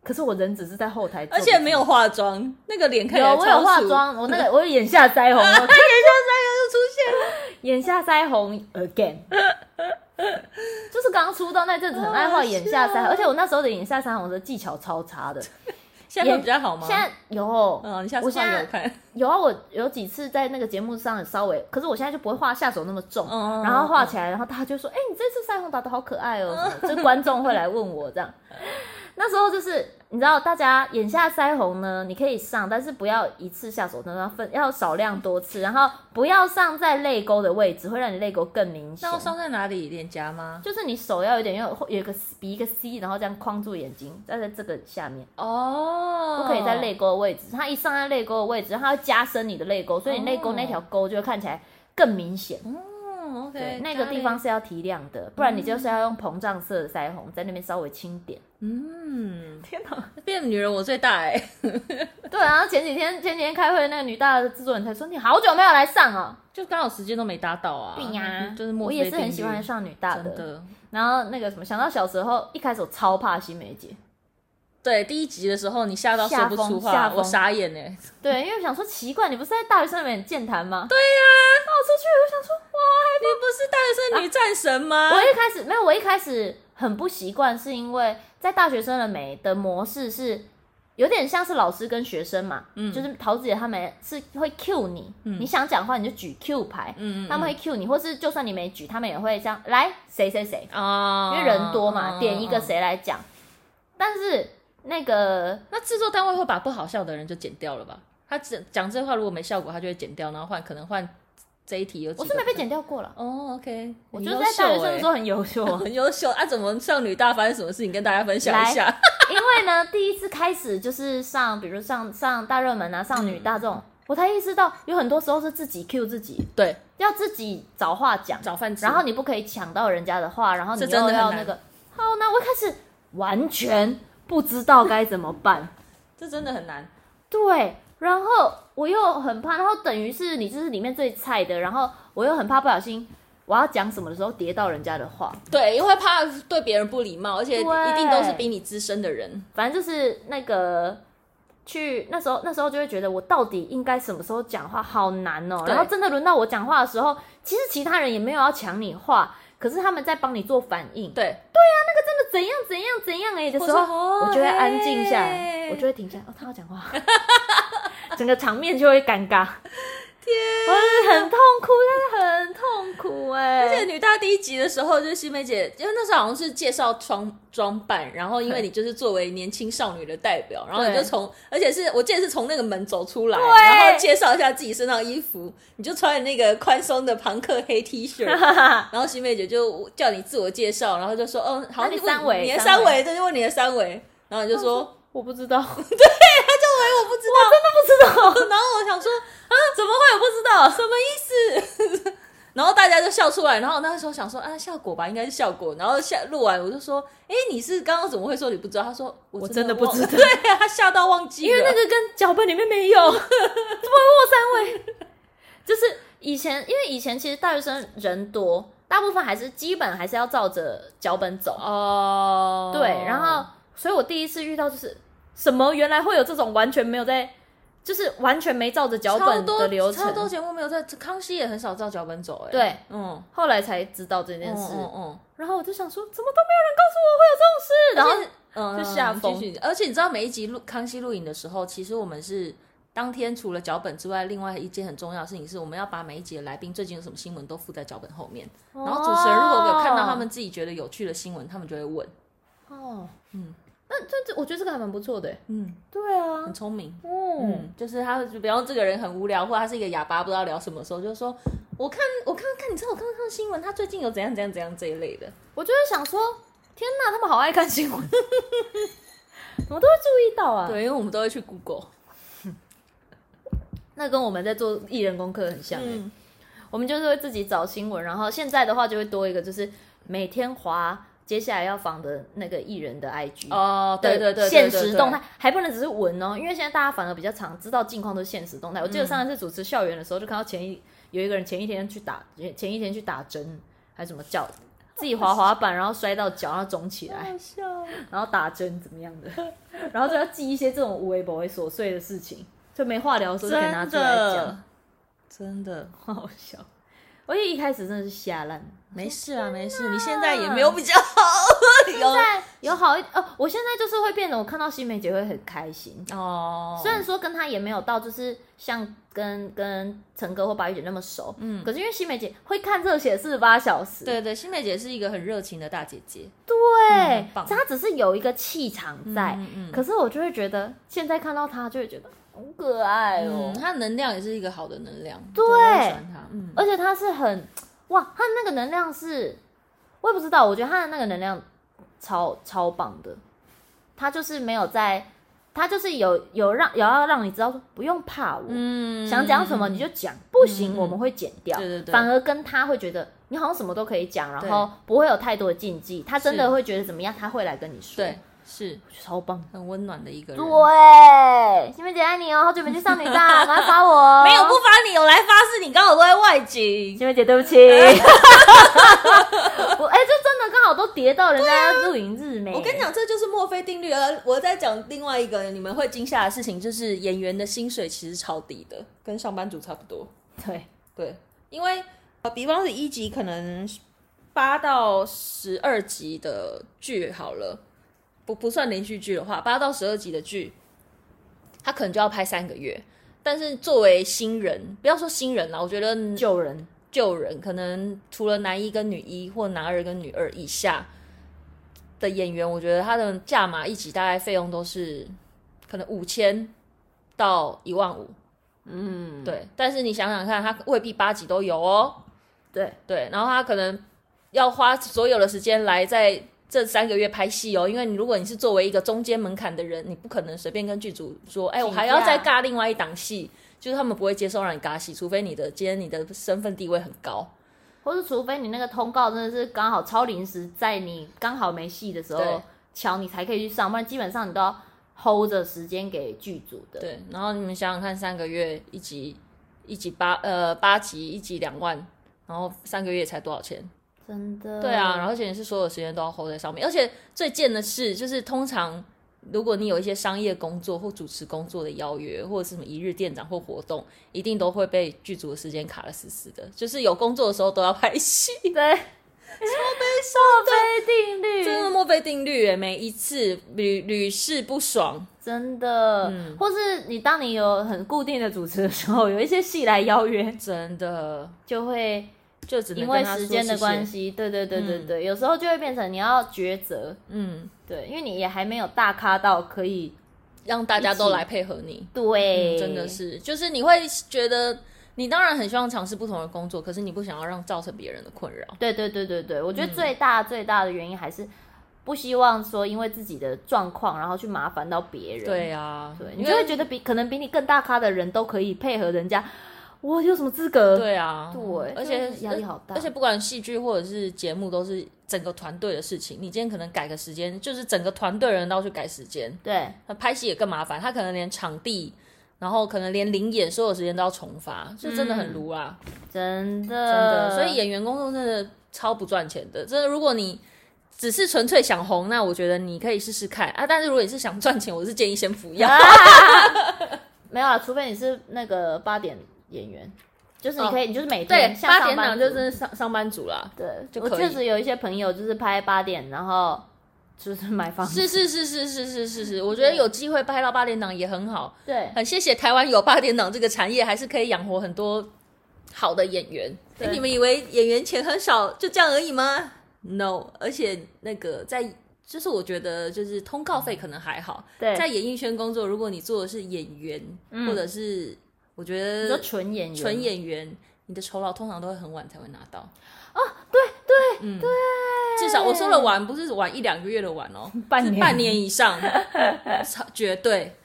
可是我人只是在后台，而且没有化妆，那个脸看起来有，我有化妆，我那个我有眼下腮红，眼下腮红又出现了，眼下腮红 again，就是刚出道那阵子很爱画眼下腮红，而且我那时候的眼下腮红的技巧超差的。现在比较好吗？现在有，嗯，你下次画给我看。有啊，我有几次在那个节目上稍微，可是我现在就不会画下手那么重，然后画起来，然后大家就说：“哎，你这次腮红打的好可爱哦。”就观众会来问我这样。那时候就是。你知道大家眼下腮红呢？你可以上，但是不要一次下手，都要分，要少量多次，然后不要上在泪沟的位置，会让你泪沟更明显。那要上在哪里？脸颊吗？就是你手要有点，有有一个比一个 C，然后这样框住眼睛，再在这个下面哦，不可以在泪沟的位置。它一上在泪沟的位置，它会加深你的泪沟，所以你泪沟那条沟就会看起来更明显。哦，OK，对，那个地方是要提亮的，不然你就是要用膨胀色的腮红在那边稍微轻点。嗯，天哪，变女人我最大哎！对啊，前几天前几天开会，那个女大的制作人才说，你好久没有来上哦，就刚好时间都没搭到啊。对呀，就是我也是很喜欢上女大的。然后那个什么，想到小时候一开始我超怕新梅姐。对，第一集的时候你吓到说不出话，我傻眼哎。对，因为想说奇怪，你不是在大学生里面很健谈吗？对呀，那我出去我想说哇，你不是大学生女战神吗？我一开始没有，我一开始很不习惯，是因为。在大学生的美的模式是有点像是老师跟学生嘛，嗯，就是桃子姐他们是会 cue 你，嗯，你想讲话你就举 cue 牌，嗯，他们会 cue 你，或是就算你没举，他们也会这样来谁谁谁啊，因为人多嘛，点一个谁来讲。但是那个那制作单位会把不好笑的人就剪掉了吧？他讲讲这话如果没效果，他就会剪掉，然后换可能换。这一题有，我是没被剪掉过了。哦、oh,，OK，我觉得在大学生的时候很优秀，很优秀啊！怎么上女大发生什么事情，跟大家分享一下？因为呢，第一次开始就是上，比如上上大热门啊，上女大这种，嗯、我才意识到有很多时候是自己 cue 自己，对，要自己找话讲，找饭吃，然后你不可以抢到人家的话，然后你又要那个，好，那我一开始完全不知道该怎么办，这真的很难，对。然后我又很怕，然后等于是你就是里面最菜的，然后我又很怕不小心我要讲什么的时候跌到人家的话，对，因为怕对别人不礼貌，而且一定都是比你资深的人。反正就是那个去那时候那时候就会觉得我到底应该什么时候讲话好难哦。对然后真的轮到我讲话的时候，其实其他人也没有要抢你话，可是他们在帮你做反应。对对啊，那个真的怎样怎样怎样哎的时候，我，我就会安静下来，我就会停下来。哦，他要讲话。整个场面就会尴尬，天，我是很痛苦，真的很痛苦哎！而且女大第一集的时候，就是新梅姐，因为那时候好像是介绍装装扮，然后因为你就是作为年轻少女的代表，然后你就从，而且是我记得是从那个门走出来，然后介绍一下自己身上的衣服，你就穿那个宽松的朋克黑 T 恤，然后新梅姐就叫你自我介绍，然后就说，嗯，好，你三围，你的三围，这就问你的三围，然后你就说。我不知道，对，他就回我不知道，我真的不知道。然后我想说啊，怎么会我不知道？什么意思？然后大家就笑出来。然后我那时候想说啊，效果吧，应该是效果。然后下录完，我就说，哎，你是刚刚怎么会说你不知道？他说我真的不知道。对，他吓到忘记了，因为那个跟脚本里面没有。怎么我三位？就是以前，因为以前其实大学生人多，大部分还是基本还是要照着脚本走哦。对，然后所以我第一次遇到就是。什么？原来会有这种完全没有在，就是完全没照着脚本的流程。超多节目没有在，康熙也很少照脚本走，哎。对，嗯，后来才知道这件事。嗯，嗯，然后我就想说，怎么都没有人告诉我会有这种事，然后嗯，就下风。而且你知道，每一集录康熙录影的时候，其实我们是当天除了脚本之外，另外一件很重要的事情是，我们要把每一集的来宾最近有什么新闻都附在脚本后面。然后主持人如果有看到他们自己觉得有趣的新闻，他们就会问。哦，嗯。那这这，我觉得这个还蛮不错的。嗯，对啊，很聪明。嗯，就是他，就比方这个人很无聊，或者他是一个哑巴，不知道聊什么时候，就是说，我看，我看看，你知道我刚刚看新闻，他最近有怎样怎样怎样这一类的。我就是想说，天哪，他们好爱看新闻，我都会注意到啊。对，因为我们都会去 Google。那跟我们在做艺人功课很像，嗯，我们就是会自己找新闻，然后现在的话就会多一个，就是每天滑接下来要访的那个艺人的 IG 哦，对对对，现实动态还不能只是文哦，因为现在大家反而比较常知道近况都是现实动态。我记得上一次主持校园的时候，就看到前一有一个人前一天去打前一天去打针，还是什么叫自己滑滑板，然后摔到脚，然后肿起来，然后打针怎么样的，然后就要记一些这种无微不微琐碎的事情。就没话聊的时候就可以拿出来讲，真的。好好笑。我也一开始真的是瞎烂，没事啊，没事。你现在也没有比较好，现在有好一哦。我现在就是会变得，我看到新梅姐会很开心哦。虽然说跟她也没有到，就是像跟跟陈哥或白玉姐那么熟，嗯。可是因为新梅姐会看热血四十八小时，对对，新梅姐是一个很热情的大姐姐，对，她只是有一个气场在。可是我就会觉得，现在看到她就会觉得。好可爱哦，他能量也是一个好的能量，对，嗯，而且他是很哇，他的那个能量是，我也不知道，我觉得他的那个能量超超棒的，他就是没有在，他就是有有让有要让你知道说不用怕我，嗯，想讲什么你就讲，不行我们会剪掉，对对对，反而跟他会觉得你好像什么都可以讲，然后不会有太多的禁忌，他真的会觉得怎么样，他会来跟你说，对。是超棒，很温暖的一个人。对，新梅姐爱你哦，好久没去上你当，来发我。没有不发你，我来发誓，你刚好都在外景。新梅姐，对不起。我哎，这真的刚好都叠到人家露营日没？我跟你讲，这就是墨菲定律。而我在讲另外一个你们会惊吓的事情，就是演员的薪水其实超低的，跟上班族差不多。对对，因为呃比方是一级可能八到十二集的剧好了。不不算连续剧的话，八到十二集的剧，他可能就要拍三个月。但是作为新人，不要说新人啦，我觉得旧人旧人，可能除了男一跟女一，或男二跟女二以下的演员，我觉得他的价码一集大概费用都是可能五千到一万五。嗯，对。但是你想想看，他未必八集都有哦。对对，然后他可能要花所有的时间来在。这三个月拍戏哦，因为你如果你是作为一个中间门槛的人，你不可能随便跟剧组说，哎，我还要再尬另外一档戏，就是他们不会接受让你尬戏，除非你的今天你的身份地位很高，或是除非你那个通告真的是刚好超临时，在你刚好没戏的时候瞧你才可以去上，不然基本上你都要 hold 着时间给剧组的。对，然后你们想想看，三个月一集一集八呃八集一集两万，然后三个月才多少钱？真的对啊，然后而且是所有时间都要 hold 在上面，而且最贱的是，就是通常如果你有一些商业工作或主持工作的邀约，或者是什么一日店长或活动，一定都会被剧组的时间卡的死死的。就是有工作的时候都要拍戏，对，墨菲定律，真的墨菲定律哎，每一次屡屡试不爽，真的。嗯，或是你当你有很固定的主持的时候，有一些戏来邀约，真的就会。就只能因为时间的关系，对对对对对，嗯、有时候就会变成你要抉择，嗯，对，因为你也还没有大咖到可以让大家都来配合你，对、嗯，真的是，就是你会觉得你当然很希望尝试不同的工作，可是你不想要让造成别人的困扰，对对对对对，我觉得最大最大的原因还是不希望说因为自己的状况，然后去麻烦到别人，对啊，对，你就会觉得比可能比你更大咖的人都可以配合人家。我有什么资格？对啊，对，而且压力好大。而且不管戏剧或者是节目，都是整个团队的事情。你今天可能改个时间，就是整个团队人都要去改时间。对，那拍戏也更麻烦，他可能连场地，然后可能连临演所有时间都要重发，就真的很撸啊，真的，真的。所以演员工作真的超不赚钱的。真的，如果你只是纯粹想红，那我觉得你可以试试看啊。但是如果你是想赚钱，我是建议先不要。没有啊，除非你是那个八点。演员，就是你可以，哦、你就是每天像八点档就是上上班族啦。对，就我确实有一些朋友就是拍八点，然后就是 买房子。是是是是是是是是，我觉得有机会拍到八点档也很好。对，很谢谢台湾有八点档这个产业，还是可以养活很多好的演员。对，你们以为演员钱很少就这样而已吗？No，而且那个在就是我觉得就是通告费可能还好。对，在演艺圈工作，如果你做的是演员、嗯、或者是。我觉得纯演员，纯演员，你的酬劳通常都会很晚才会拿到。哦，对对，嗯，对，至少我说的晚，不是晚一两个月的晚哦，半年半年以上，绝对，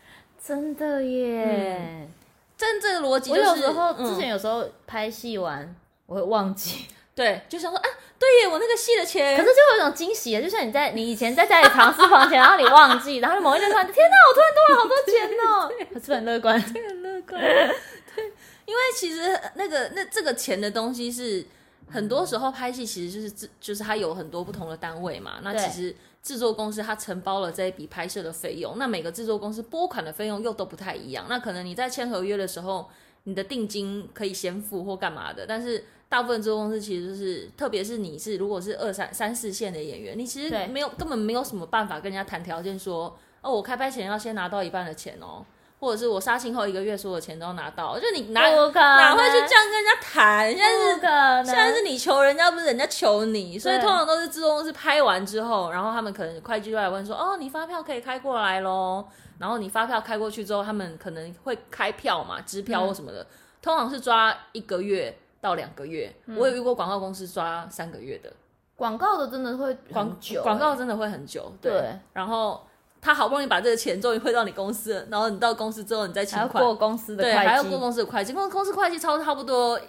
真的耶。真正的逻辑就是，我有时候、嗯、之前有时候拍戏完我会忘记，对，就想说啊，对耶，我那个戏的钱，可是就有一种惊喜啊，就像你在你以前在家里藏私房钱，然后你忘记，然后某一天突然，天哪，我突然多了好多钱哦，是不是很乐观？对，很乐观。对，因为其实那个那这个钱的东西是很多时候拍戏其实就是制，就是它有很多不同的单位嘛，那其实。制作公司它承包了这一笔拍摄的费用，那每个制作公司拨款的费用又都不太一样。那可能你在签合约的时候，你的定金可以先付或干嘛的，但是大部分制作公司其实就是，特别是你是如果是二三三四线的演员，你其实没有根本没有什么办法跟人家谈条件说，哦，我开拍前要先拿到一半的钱哦。或者是我杀青后一个月所有钱都拿到，就你哪哪会去这样跟人家谈？现在是现在是你求人家，不是人家求你，所以通常都是制作公司拍完之后，然后他们可能会计就来问说：“哦，你发票可以开过来喽。”然后你发票开过去之后，他们可能会开票嘛，支票或什么的，嗯、通常是抓一个月到两个月。嗯、我有遇过广告公司抓三个月的，广告的真的会很久，广告真的会很久。对，对然后。他好不容易把这个钱终于汇到你公司了，然后你到公司之后，你再请款，过公司的对，还要过公司的会计，公公司会计超差不多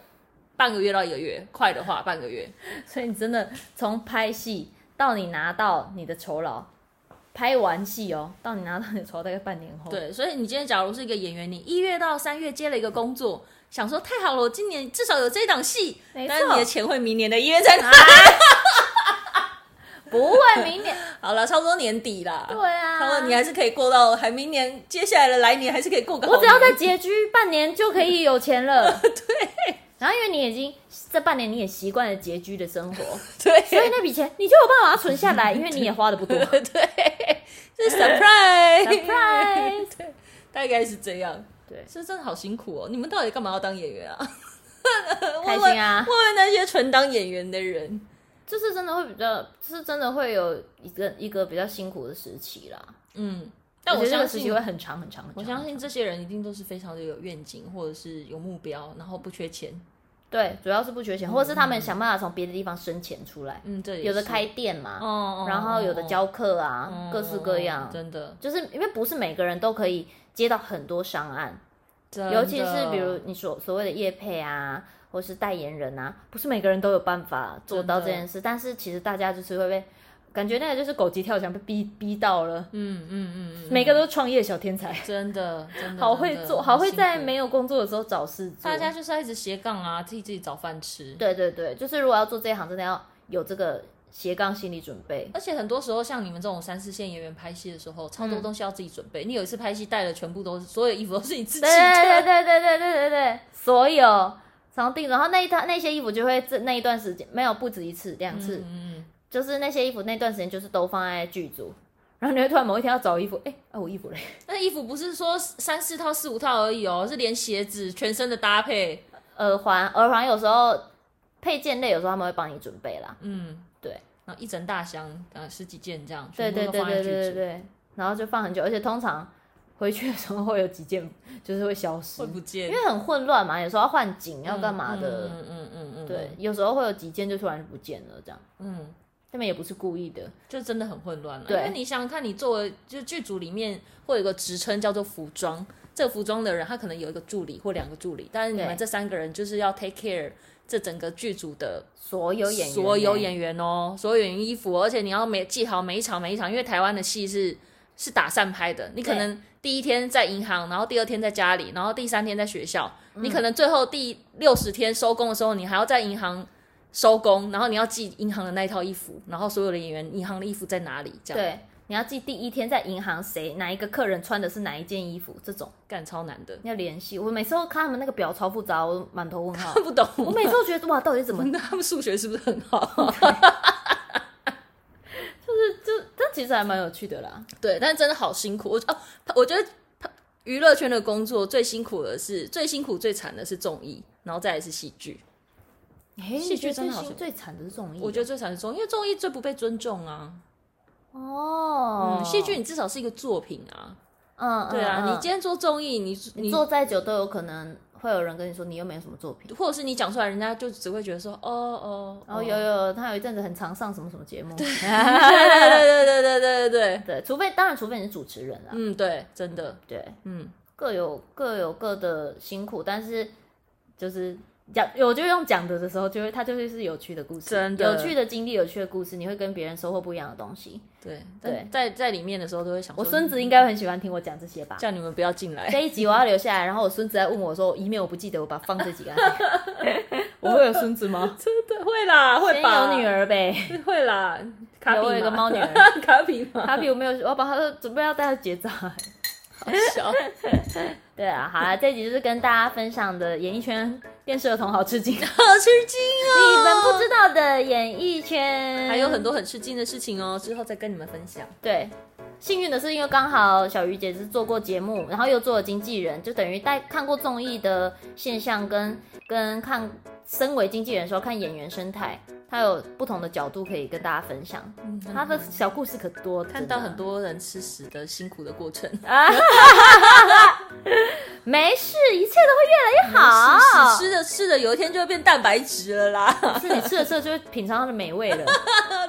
半个月到一个月，快的话半个月。所以你真的从拍戏到你拿到你的酬劳，拍完戏哦，到你拿到你的酬劳大概半年后。对，所以你今天假如是一个演员，你一月到三月接了一个工作，想说太好了，我今年至少有这一档戏，但是你的钱会明年的一月才拿。不会，明年好了，差不多年底啦。对啊，差不多你还是可以过到，还明年接下来的来年还是可以过个。我只要再拮据半年就可以有钱了。对，然后因为你已经这半年你也习惯了拮据的生活，对，所以那笔钱你就有办法把它存下来，因为你也花的不多。对，是 surprise，surprise，对，大概是这样。对，是真的好辛苦哦。你们到底干嘛要当演员啊？开心啊！问问那些纯当演员的人。就是真的会比较，是真的会有一个一个比较辛苦的时期啦。嗯，但我觉得这个时期会很长很长。我相信这些人一定都是非常的有愿景，或者是有目标，然后不缺钱。对，主要是不缺钱，或者是他们想办法从别的地方生钱出来。嗯，对，有的开店嘛，哦，然后有的教课啊，各式各样。真的，就是因为不是每个人都可以接到很多商案，尤其是比如你所所谓的业配啊。或是代言人啊，不是每个人都有办法做到这件事，但是其实大家就是会被感觉那个就是狗急跳墙被逼逼到了，嗯嗯嗯嗯，每个都是创业小天才，真的真的好会做，好会在没有工作的时候找事做，大家就是要一直斜杠啊，自己自己找饭吃。对对对，就是如果要做这一行，真的要有这个斜杠心理准备。而且很多时候像你们这种三四线演员拍戏的时候，超多东西要自己准备。你有一次拍戏带的全部都是所有衣服都是你自己的，对对对对对对对对，所有。常订，然后那一套那些衣服就会这那一段时间没有不止一次两次，嗯嗯，就是那些衣服那段时间就是都放在剧组，然后你会突然某一天要找衣服，哎，啊我衣服嘞？那衣服不是说三四套四五套而已哦，是连鞋子全身的搭配，耳环耳环有时候配件类有时候他们会帮你准备啦，嗯，对，然后一整大箱呃十几件这样，对对对对对然后就放很久，而且通常。回去的时候会有几件，就是会消失，会不见，因为很混乱嘛。有时候要换景，要干嘛的？嗯嗯嗯嗯，对，有时候会有几件就突然不见了，这样。嗯，他们也不是故意的，就真的很混乱了。对，因为你想想看，你作为就剧组里面会有一个职称叫做服装，这个服装的人他可能有一个助理或两个助理，但是你们这三个人就是要 take care 这整个剧组的所有演员，所有演员哦，所有演员衣服，而且你要每记好每一场每一场，因为台湾的戏是是打散拍的，你可能。第一天在银行，然后第二天在家里，然后第三天在学校。嗯、你可能最后第六十天收工的时候，你还要在银行收工，然后你要记银行的那一套衣服，然后所有的演员银行的衣服在哪里？这样。对，你要记第一天在银行谁哪一个客人穿的是哪一件衣服，这种干超难的。要联系，我每次都看他们那个表超复杂，我满头问号，看不懂。我每次都觉得哇，到底怎么？他们数学是不是很好？就是就，但其实还蛮有趣的啦，对，但是真的好辛苦。我哦，我觉得娱乐圈的工作最辛苦的是最辛苦最惨的是综艺，然后再来是戏剧。戏剧真的好最惨的是综艺，我觉得最惨的是综艺，因为综艺最不被尊重啊。哦，嗯，戏剧你至少是一个作品啊。嗯，对啊，你今天做综艺，你你做再久都有可能。会有人跟你说你又没有什么作品，或者是你讲出来，人家就只会觉得说哦哦，然后有有他有一阵子很常上什么什么节目，对 对对对对对对对。对，除非当然除非你是主持人啊，嗯对，真的。对，嗯，各有各有各的辛苦，但是就是讲，我就用讲的的时候，就会它就会是有趣的故事，真的有趣的经历，有趣的故事，你会跟别人收获不一样的东西。对对，在在里面的时候都会想，我孙子应该会很喜欢听我讲这些吧？叫你们不要进来。这一集我要留下来，然后我孙子在问我说，以免我不记得，我把放这几个。我会有孙子吗？真的会啦，会吧？有女儿呗，会啦。卡比，我有一个猫女儿，卡比吗？卡比我没有，我要把他准备要带他结扎。好笑。对啊，好了，这一集就是跟大家分享的演艺圈电视儿童好吃惊，好吃惊哦！你们不知道的演艺圈还有很多很吃惊的事情哦，之后再跟你们分享。对，幸运的是，因为刚好小鱼姐是做过节目，然后又做了经纪人，就等于带看过综艺的现象跟，跟跟看身为经纪人的时候看演员生态。他有不同的角度可以跟大家分享，嗯、他的小故事可多，看到很多人吃屎的辛苦的过程啊！没事，一切都会越来越好。屎吃着吃着，有一天就会变蛋白质了啦。是你吃了吃着就会品尝它的美味了。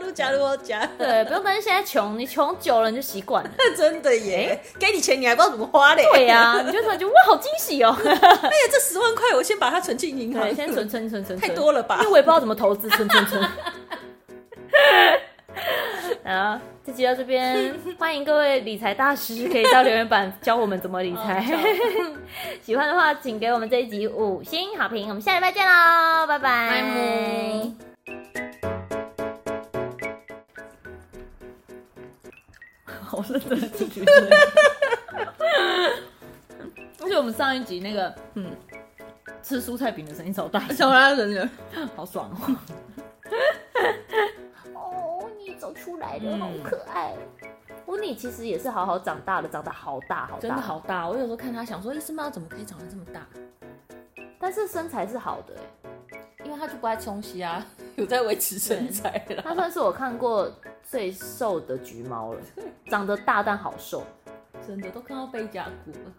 陆家陆家，对，不用担心现在穷，你穷久了你就习惯了。真的耶，欸、给你钱你还不知道怎么花嘞？对呀、啊，你就突然觉得哇，好惊喜哦！哎呀，这十万块我先把它存进银行，先存存存存，太多了吧？因为我也不知道怎么投资，存存存。好，这集到这边，欢迎各位理财大师可以到留言板教我们怎么理财。哦、喜欢的话，请给我们这一集五星好评。我们下礼拜见喽，拜拜。拜 好认真的进去。而且我们上一集那个，嗯，吃蔬菜饼的声音超大，小拉人人，好爽哦。哦，好可爱。温妮其实也是好好长大的，长得好大好大，真的好大。我有时候看他想说，伊斯猫怎么可以长得这么大？但是身材是好的，因为他就不爱冲洗啊，有在维持身材了。他算是我看过最瘦的橘猫了，长得大但好瘦，真的都看到背甲骨了。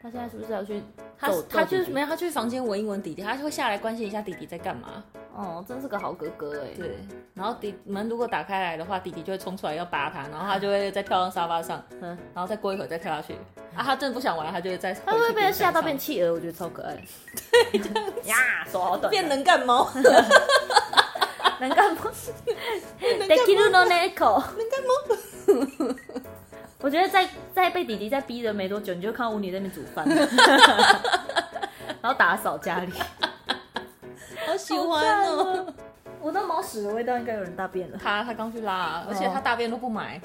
他现在是不是要去？他他就是没有，他去房间闻一闻弟弟，他就会下来关心一下弟弟在干嘛。哦，真是个好哥哥哎。对，然后弟门如果打开来的话，弟弟就会冲出来要扒他，然后他就会再跳到沙发上，嗯，然后再过一会儿再跳下去。啊，他真的不想玩，他就会再。他会被他吓到变企鹅？我觉得超可爱。对，这样呀，手好短。变能干猫。能干猫。Kiru no neko。能干猫。我觉得在在被弟弟在逼的没多久，你就看到巫女在那边煮饭，然后打扫家里，好喜欢哦！闻到猫屎的味道，应该有人大便了。他他刚去拉，而且他大便都不买，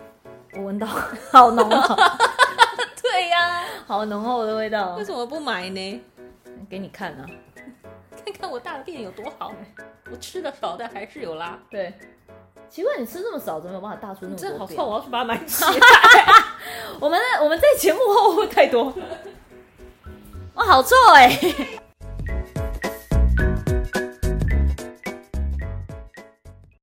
我闻到 好浓哦。对呀，好浓厚的味道。为什么不买呢？给你看啊，看看我大便有多好。我吃的少，但还是有拉。对。奇怪，你吃这么少，怎么有办法大出那么多？真好臭，我要去把它买起来。我们我们在节目会不会太多？哇，好臭哎、欸！